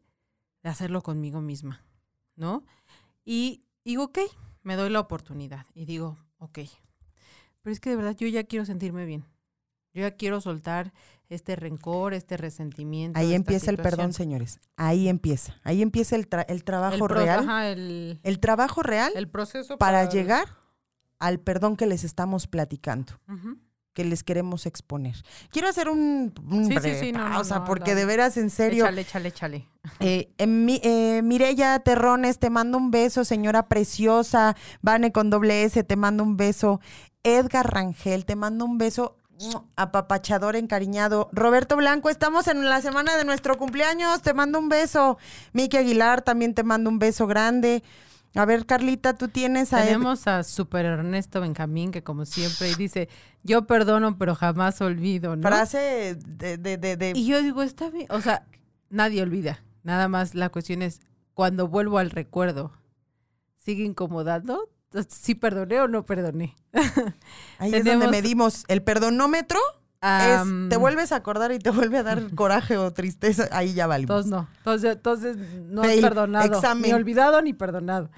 de hacerlo conmigo misma, ¿no? Y digo, ok, me doy la oportunidad y digo, ok, pero es que de verdad yo ya quiero sentirme bien. Yo ya quiero soltar este rencor, este resentimiento. Ahí empieza el perdón, señores. Ahí empieza. Ahí empieza el, tra- el trabajo real. ajá, el, El trabajo real el proceso para llegar al perdón que les estamos platicando, que les queremos exponer. Quiero hacer un, un Sí, sí, breve sí, no, no, pausa, no, porque dale. de veras, en serio, Échale, échale, échale. Eh, mi- eh, Mireya Terrones, te mando un beso, señora preciosa. Vane con doble S, te mando un beso. Edgar Rangel, te mando un beso. Apapachador, encariñado. Roberto Blanco, estamos en la semana de nuestro cumpleaños. Te mando un beso. Miki Aguilar, también te mando un beso grande. A ver, Carlita, tú tienes a Tenemos a Super Ernesto Benjamín, que como siempre dice, yo perdono, pero jamás olvido, ¿no? frase de, de, de, de- Y yo digo, está bien, o sea, nadie olvida. Nada más la cuestión es, cuando vuelvo al recuerdo, ¿sigue incomodando? ¿Sí perdoné o no perdoné? ahí es donde medimos el perdonómetro. Es, te vuelves a acordar y te vuelve a dar coraje o tristeza. Ahí ya valimos. Entonces no, entonces, entonces no has Fail, perdonado, examen. ni olvidado ni perdonado.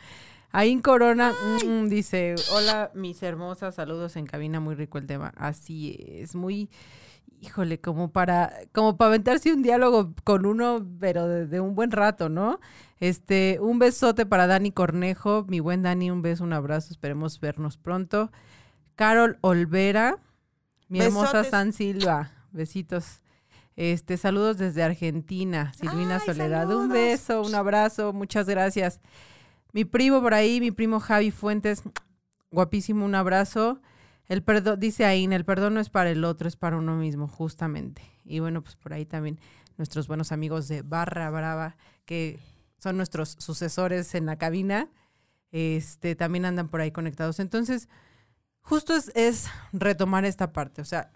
Ahí Corona mm, dice, hola mis hermosas, saludos en cabina, muy rico el tema. Así es, muy, híjole, como para, como para aventarse un diálogo con uno, pero de, de un buen rato, ¿no? Este, un besote para Dani Cornejo, mi buen Dani, un beso, un abrazo, esperemos vernos pronto. Carol Olvera, mi hermosa. San Silva, besitos. Este, saludos desde Argentina, Silvina Ay, Soledad. Un beso, un abrazo, muchas gracias. Mi primo por ahí, mi primo Javi Fuentes, guapísimo, un abrazo. El perdón, dice Aina, el perdón no es para el otro, es para uno mismo, justamente. Y bueno, pues por ahí también nuestros buenos amigos de Barra Brava, que son nuestros sucesores en la cabina, este, también andan por ahí conectados. Entonces, justo es, es retomar esta parte. O sea,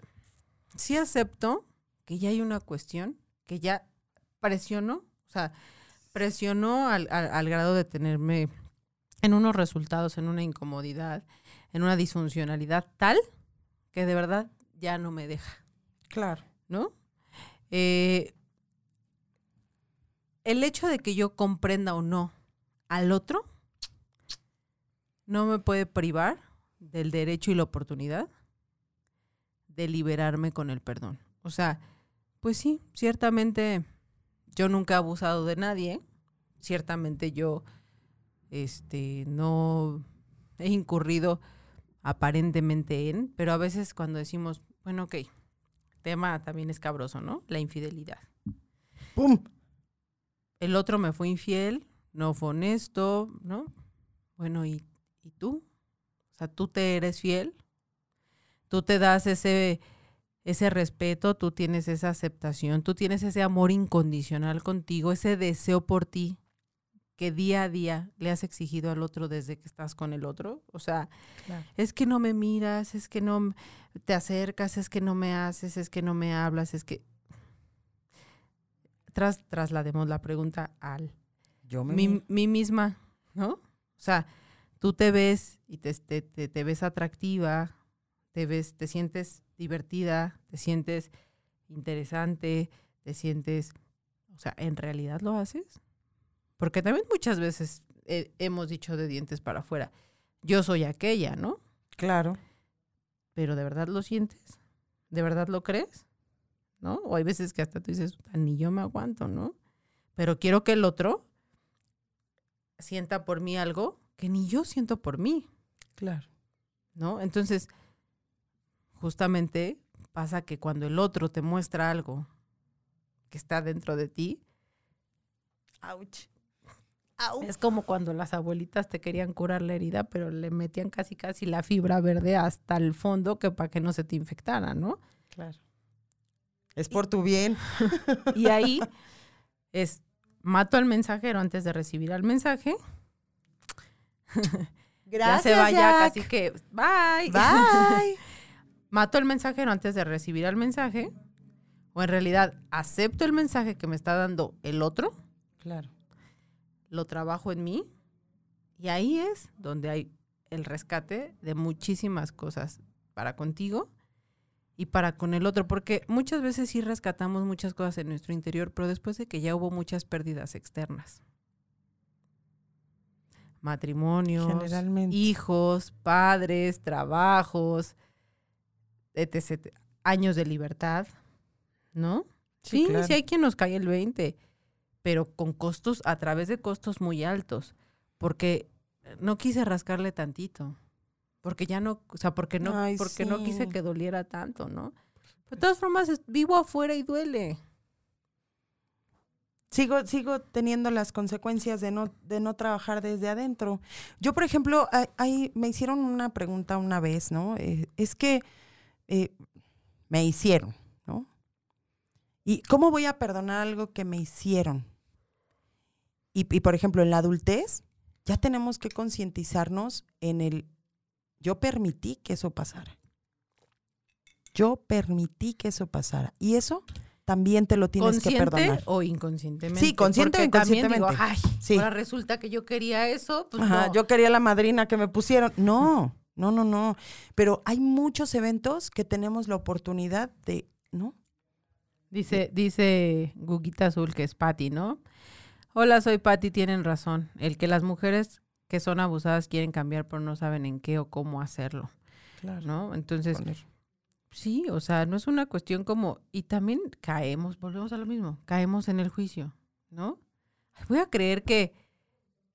sí acepto que ya hay una cuestión, que ya presionó, o sea, presionó al, al- al grado de tenerme en unos resultados, en una incomodidad, en una disfuncionalidad tal que de verdad ya no me deja. Claro. ¿no? Eh, el hecho de que yo comprenda o no al otro no me puede privar del derecho y la oportunidad de liberarme con el perdón. O sea, pues sí, ciertamente yo nunca he abusado de nadie, ciertamente yo este no he incurrido aparentemente en, pero a veces cuando decimos, bueno, ok, tema también es cabroso, ¿no? La infidelidad. ¡Pum! El otro me fue infiel, no fue honesto, ¿no? Bueno, ¿y, ¿y tú? O sea, tú te eres fiel, tú te das ese, ese respeto, tú tienes esa aceptación, tú tienes ese amor incondicional contigo, ese deseo por ti que día a día le has exigido al otro desde que estás con el otro. O sea, Claro. es que no me miras, es que no te acercas, es que no me haces, es que no me hablas, es que... Tras, traslademos la pregunta al Yo me miro. mí misma, ¿no? O sea, tú te ves y te, te, te- te ves atractiva, te ves, te sientes divertida, te sientes interesante, te sientes, o sea, ¿en realidad lo haces? Porque también muchas veces eh, hemos dicho de dientes para afuera, yo soy aquella, ¿no? Claro. Pero ¿de verdad lo sientes? ¿De verdad lo crees? ¿No? O hay veces que hasta tú dices, ni yo me aguanto, ¿no? Pero quiero que el otro sienta por mí algo que ni yo siento por mí. Claro. ¿No? Entonces, justamente pasa que cuando el otro te muestra algo que está dentro de ti, Ouch. es como cuando las abuelitas te querían curar la herida, pero le metían casi casi la fibra verde hasta el fondo que para que no se te infectara, ¿no? Claro. Es por tu bien. Y ahí es mato al mensajero antes de recibir al mensaje. Gracias. ya se va ya Jack. casi que bye. Bye. Mato al mensajero antes de recibir al mensaje. O en realidad acepto el mensaje que me está dando el otro, claro. lo trabajo en mí. Y ahí es donde hay el rescate de muchísimas cosas para contigo y para con el otro. Porque muchas veces sí rescatamos muchas cosas en nuestro interior, pero después de que ya hubo muchas pérdidas externas. Matrimonios, hijos, padres, trabajos, etc. Años de libertad, ¿no? Sí, claro. sí hay quien nos cae el 20, pero con costos, a través de costos muy altos, porque no quise rascarle tantito, porque ya no, o sea, porque no, Ay, porque no quise que doliera tanto, ¿no? Pero de todas formas, vivo afuera y duele. Sigo, sigo teniendo las consecuencias de no, de no trabajar desde adentro. Yo, por ejemplo, hay- hay- me hicieron una pregunta una vez, ¿no? Eh, es que eh, me hicieron, ¿no? ¿Y cómo voy a perdonar algo que me hicieron? Y, y, por ejemplo, en la adultez, ya tenemos que concientizarnos en el, yo permití que eso pasara. Yo permití que eso pasara. Y eso también te lo tienes que ¿Consciente perdonar. o inconscientemente? Sí, consciente o digo, inconscientemente. ay, Sí. ahora resulta que yo quería eso, pues Ajá, no. yo quería la madrina que me pusieron. No, no, no, no. Pero hay muchos eventos que tenemos la oportunidad de, ¿no? Dice, dice Guguita Azul, que es Patty, ¿no? Hola, soy Patty, tienen razón. El que las mujeres que son abusadas quieren cambiar, pero no saben en qué o cómo hacerlo, Claro. ¿no? Entonces, sí, o sea, no es una cuestión como... Y también caemos, volvemos a lo mismo, caemos en el juicio, ¿no? Voy a creer que,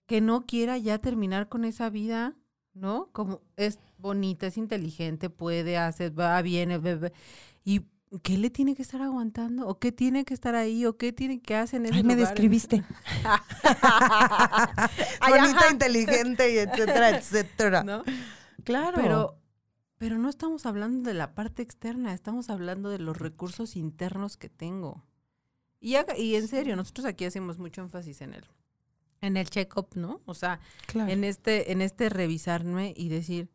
que no quiera ya terminar con esa vida, ¿no? Como es bonita, es inteligente, puede, hace, va, viene, ve, y ¿qué le tiene que estar aguantando? ¿O qué tiene que estar ahí? ¿O qué tiene que hacer en ese Ay, me lugar? describiste. Ay, Bonita, inteligente, y etcétera, etcétera. ¿No? Claro. Pero, pero no estamos hablando de la parte externa, estamos hablando de los recursos internos que tengo. Y, haga- y en serio, nosotros aquí hacemos mucho énfasis en el, en el check-up, ¿no? O sea, claro. en este, en este revisarme y decir,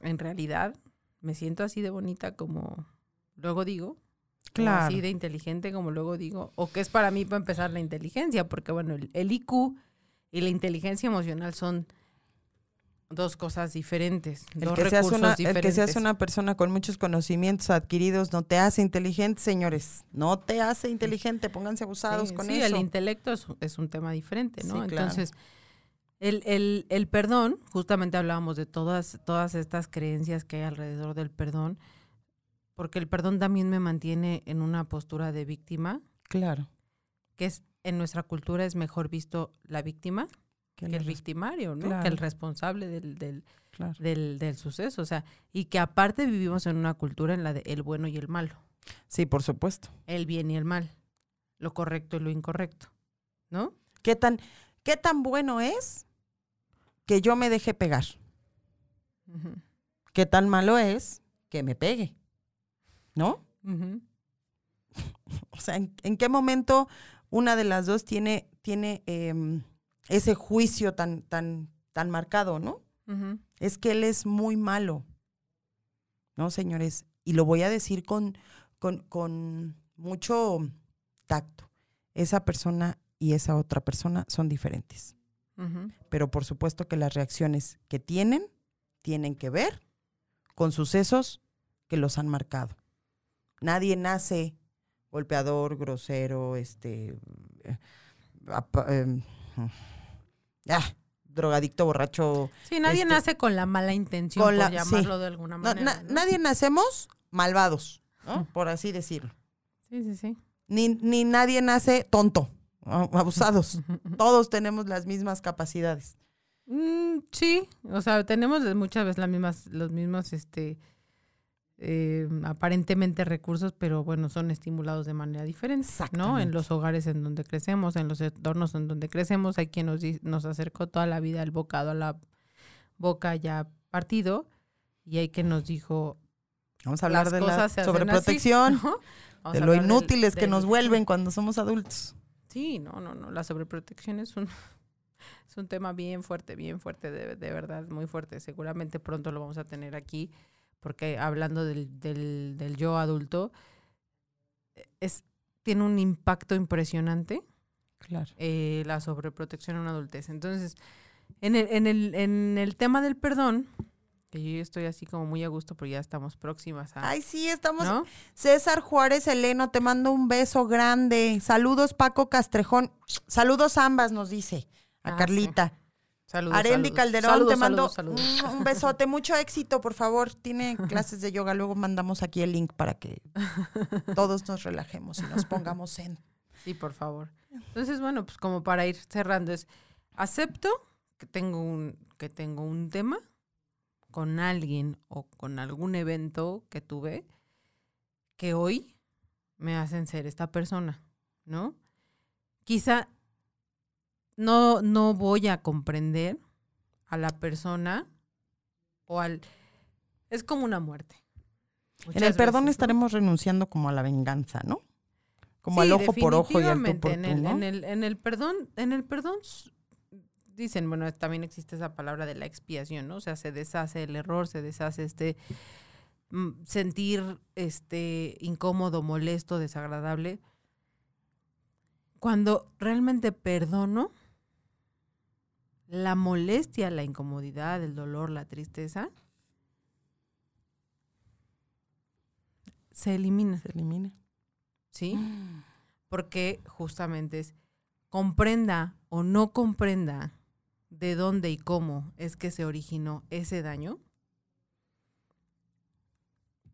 en realidad, me siento así de bonita como luego digo, Claro. así de inteligente como luego digo, o que es para mí para empezar la inteligencia, porque bueno, el, el IQ y la inteligencia emocional son dos cosas diferentes, El dos que, seas recursos una, el diferentes. que seas una persona con muchos conocimientos adquiridos no te hace inteligente, señores. No te hace inteligente. Pónganse abusados Sí, con sí, eso. el intelecto es, es un tema diferente, ¿no? Sí, claro. Entonces, el, el, el perdón, justamente hablábamos de todas, todas estas creencias que hay alrededor del perdón, porque el perdón también me mantiene en una postura de víctima, Claro. que es en nuestra cultura es mejor visto la víctima Que el victimario, ¿no? Que el responsable del, del, claro. del, del suceso. O sea, y que aparte vivimos en una cultura en la de el bueno y el malo, Sí, por supuesto. el bien y el mal, lo correcto y lo incorrecto, ¿no? ¿Qué tan, ¿Qué tan bueno es que yo me deje pegar? ¿Qué tan malo es que me pegue? ¿No? O sea, ¿en, en qué momento una de las dos tiene, tiene em, ese juicio tan, tan, tan marcado, ¿no? Es que él es muy malo. ¿No, señores? Y lo voy a decir con, con, con mucho tacto. Esa persona y esa otra persona son diferentes. Pero por supuesto que las reacciones que tienen tienen que ver con sucesos que los han marcado. Nadie nace golpeador, grosero, este, eh, em, ah, drogadicto, borracho. Sí, nadie Este, nace con la mala intención, con por la- llamarlo sí. de alguna No, manera. na- ¿no? Nadie nacemos malvados, ¿no? por así decirlo. Sí, sí, sí. Ni, ni nadie nace tonto. Abusados. Todos tenemos las mismas capacidades. Mm, sí, o sea, tenemos muchas veces las mismas, los mismos, este, eh, aparentemente recursos, pero bueno, son estimulados de manera diferente, ¿no? En los hogares en donde crecemos, en los entornos en donde crecemos, hay quien nos, nos acercó toda la vida el bocado a la boca ya partido y hay quien nos dijo Vamos a hablar de la sobreprotección, así, ¿no? De lo del- inútiles que del- nos vuelven cuando somos adultos. Sí, no, no, no. La sobreprotección es un, es un tema bien fuerte, bien fuerte, de, de verdad, muy fuerte. Seguramente pronto lo vamos a tener aquí, porque hablando del, del, del yo adulto, es, tiene un impacto impresionante Claro. eh, la sobreprotección en una adultez. Entonces, en el, en, el, en el tema del perdón, yo estoy así como muy a gusto, porque ya estamos próximas a... Ay, sí, estamos. ¿no? César Juárez Eleno, te mando un beso grande. Saludos, Paco Castrejón. Saludos ambas, nos dice. A Ah, Carlita. Saludos, Arendi saludos. Calderón, Saludos, te mando un besote. Mucho éxito, por favor. Tiene clases de yoga. Luego mandamos aquí el link para que todos nos relajemos y nos pongamos en. Sí, por favor. Entonces, bueno, pues como para ir cerrando es, acepto que tengo un, que tengo un tema con alguien o con algún evento que tuve que hoy me hacen ser esta persona, ¿no? Quizá no, no voy a comprender a la persona o al... Es como una muerte. En el perdón veces, ¿no? estaremos renunciando como a la venganza, ¿no? Como Sí, al ojo por ojo y al tú por en el, ¿no? en el, en el perdón, en el perdón dicen, bueno, también existe esa palabra de la expiación, ¿no? O sea, se deshace el error, se deshace este mm, sentir este incómodo, molesto, desagradable. Cuando realmente perdono, la molestia, la incomodidad, el dolor, la tristeza, se elimina. Se elimina. ¿sí? Porque justamente es comprenda o no comprenda de dónde y cómo es que se originó ese daño.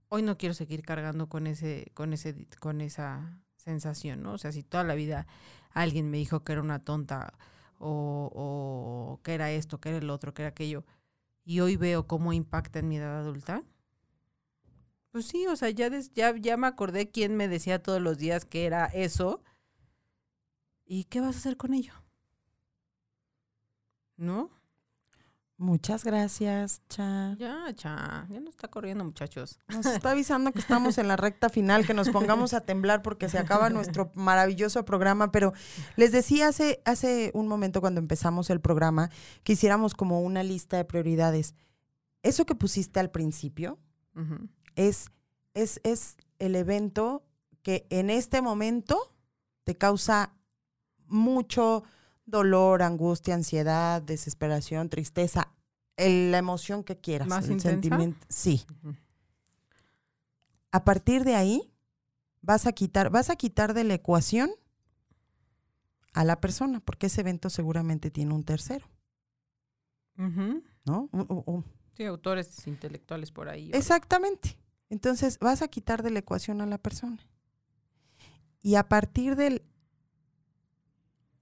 Hoy no quiero seguir cargando con ese, con ese, con esa sensación, ¿no? O sea, si toda la vida alguien me dijo que era una tonta o, que era esto, que era el otro, que era aquello, y hoy veo cómo impacta en mi edad adulta, pues sí, o sea, ya, ya, ya me acordé quién me decía todos los días que era eso. ¿Y qué vas a hacer con ello? ¿No? Muchas gracias, Cha. Ya, cha, ya no está corriendo, muchachos. Nos está avisando que estamos en la recta final, que nos pongamos a temblar porque se acaba nuestro maravilloso programa, pero les decía hace, hace un momento cuando empezamos el programa que hiciéramos como una lista de prioridades. Eso que pusiste al principio es, es, es el evento que en este momento te causa mucho dolor, angustia, ansiedad, desesperación, tristeza, el- la emoción que quieras. ¿Más el intensa? sentimiento. Sí. A partir de ahí, vas a quitar, vas a quitar de la ecuación a la persona, porque ese evento seguramente tiene un tercero. ¿no? Sí, autores intelectuales por ahí. Exactamente. Entonces, vas a quitar de la ecuación a la persona. Y a partir del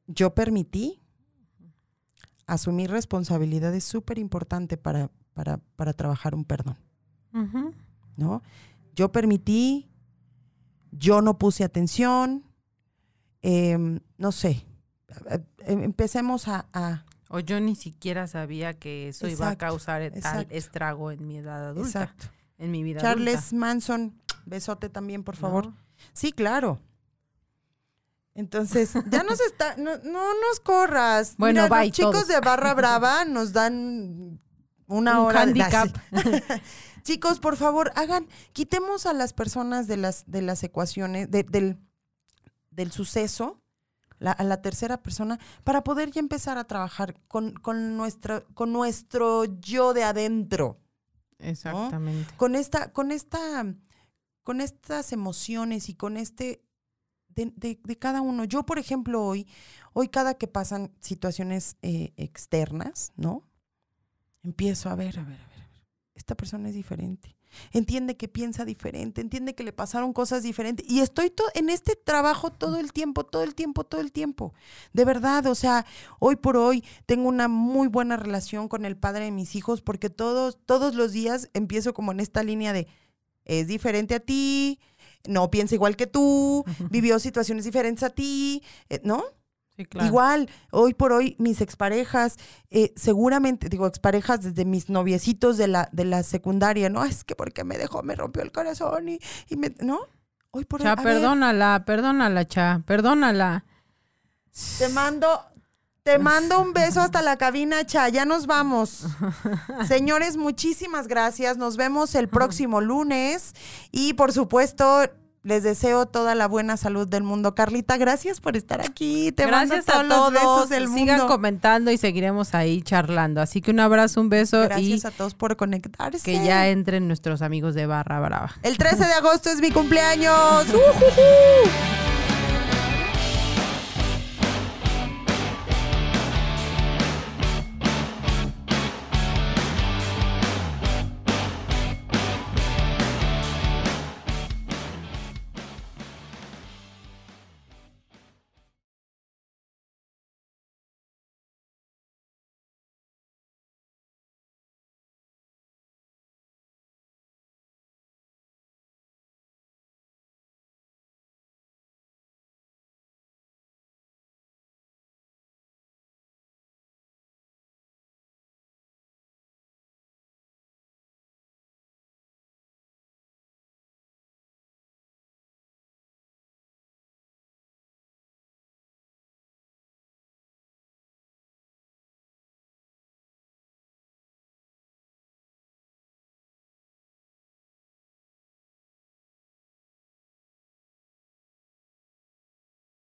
yo permití, asumir responsabilidad es súper importante para, para, para trabajar un perdón. ¿no? Yo permití, yo no puse atención, em, no sé. Eh, em- Empecemos a, a- O yo ni siquiera sabía que eso iba a causar tal exacto. estrago en mi edad adulta, exacto. en mi vida Charles Manson, besote también, por favor. ¿no? Sí, claro. Entonces, ya nos está, no, no nos corras. Bueno, Mira, bye, los chicos todos. de Barra Brava nos dan una Un hora de- handicap. chicos, por favor, hagan, quitemos a las personas de las, de las ecuaciones, de- del, del suceso, la- a la tercera persona, para poder ya empezar a trabajar con, con, nuestra, con nuestro yo de adentro Exactamente. con esta, con esta, con estas emociones y con este de, de- cada uno. Yo, por ejemplo, hoy, hoy cada que pasan situaciones eh, externas, ¿no? Empiezo a ver, a ver, a ver, a ver. Esta persona es diferente. Entiende que piensa diferente, entiende que le pasaron cosas diferentes. Y estoy to- en este trabajo todo el tiempo, todo el tiempo, todo el tiempo. De verdad, o sea, hoy por hoy tengo una muy buena relación con el padre de mis hijos porque todos, todos los días empiezo como en esta línea de, es diferente a ti, no piensa igual que tú, vivió situaciones diferentes a ti, eh, ¿no? Sí, claro. Igual, hoy por hoy, mis exparejas, eh, seguramente, digo, exparejas desde mis noviecitos de la, de la secundaria, ¿no? Es que porque me dejó, me rompió el corazón y, y me, ¿no? Hoy por Cha, hoy, a ver, perdónala, perdónala, Cha, perdónala. te mando, te mando un beso hasta la cabina, Cha, ya nos vamos. Señores, muchísimas gracias, nos vemos el próximo lunes y por supuesto... Les deseo toda la buena salud del mundo. Carlita, gracias por estar aquí. Te Gracias mando a todos los todos. besos del Sigan mundo. comentando y seguiremos ahí charlando. Así que un abrazo, un beso Gracias y a todos por conectarse. que ya entren nuestros amigos de Barra Brava. El 13 de agosto es mi cumpleaños. ¡Ujujú!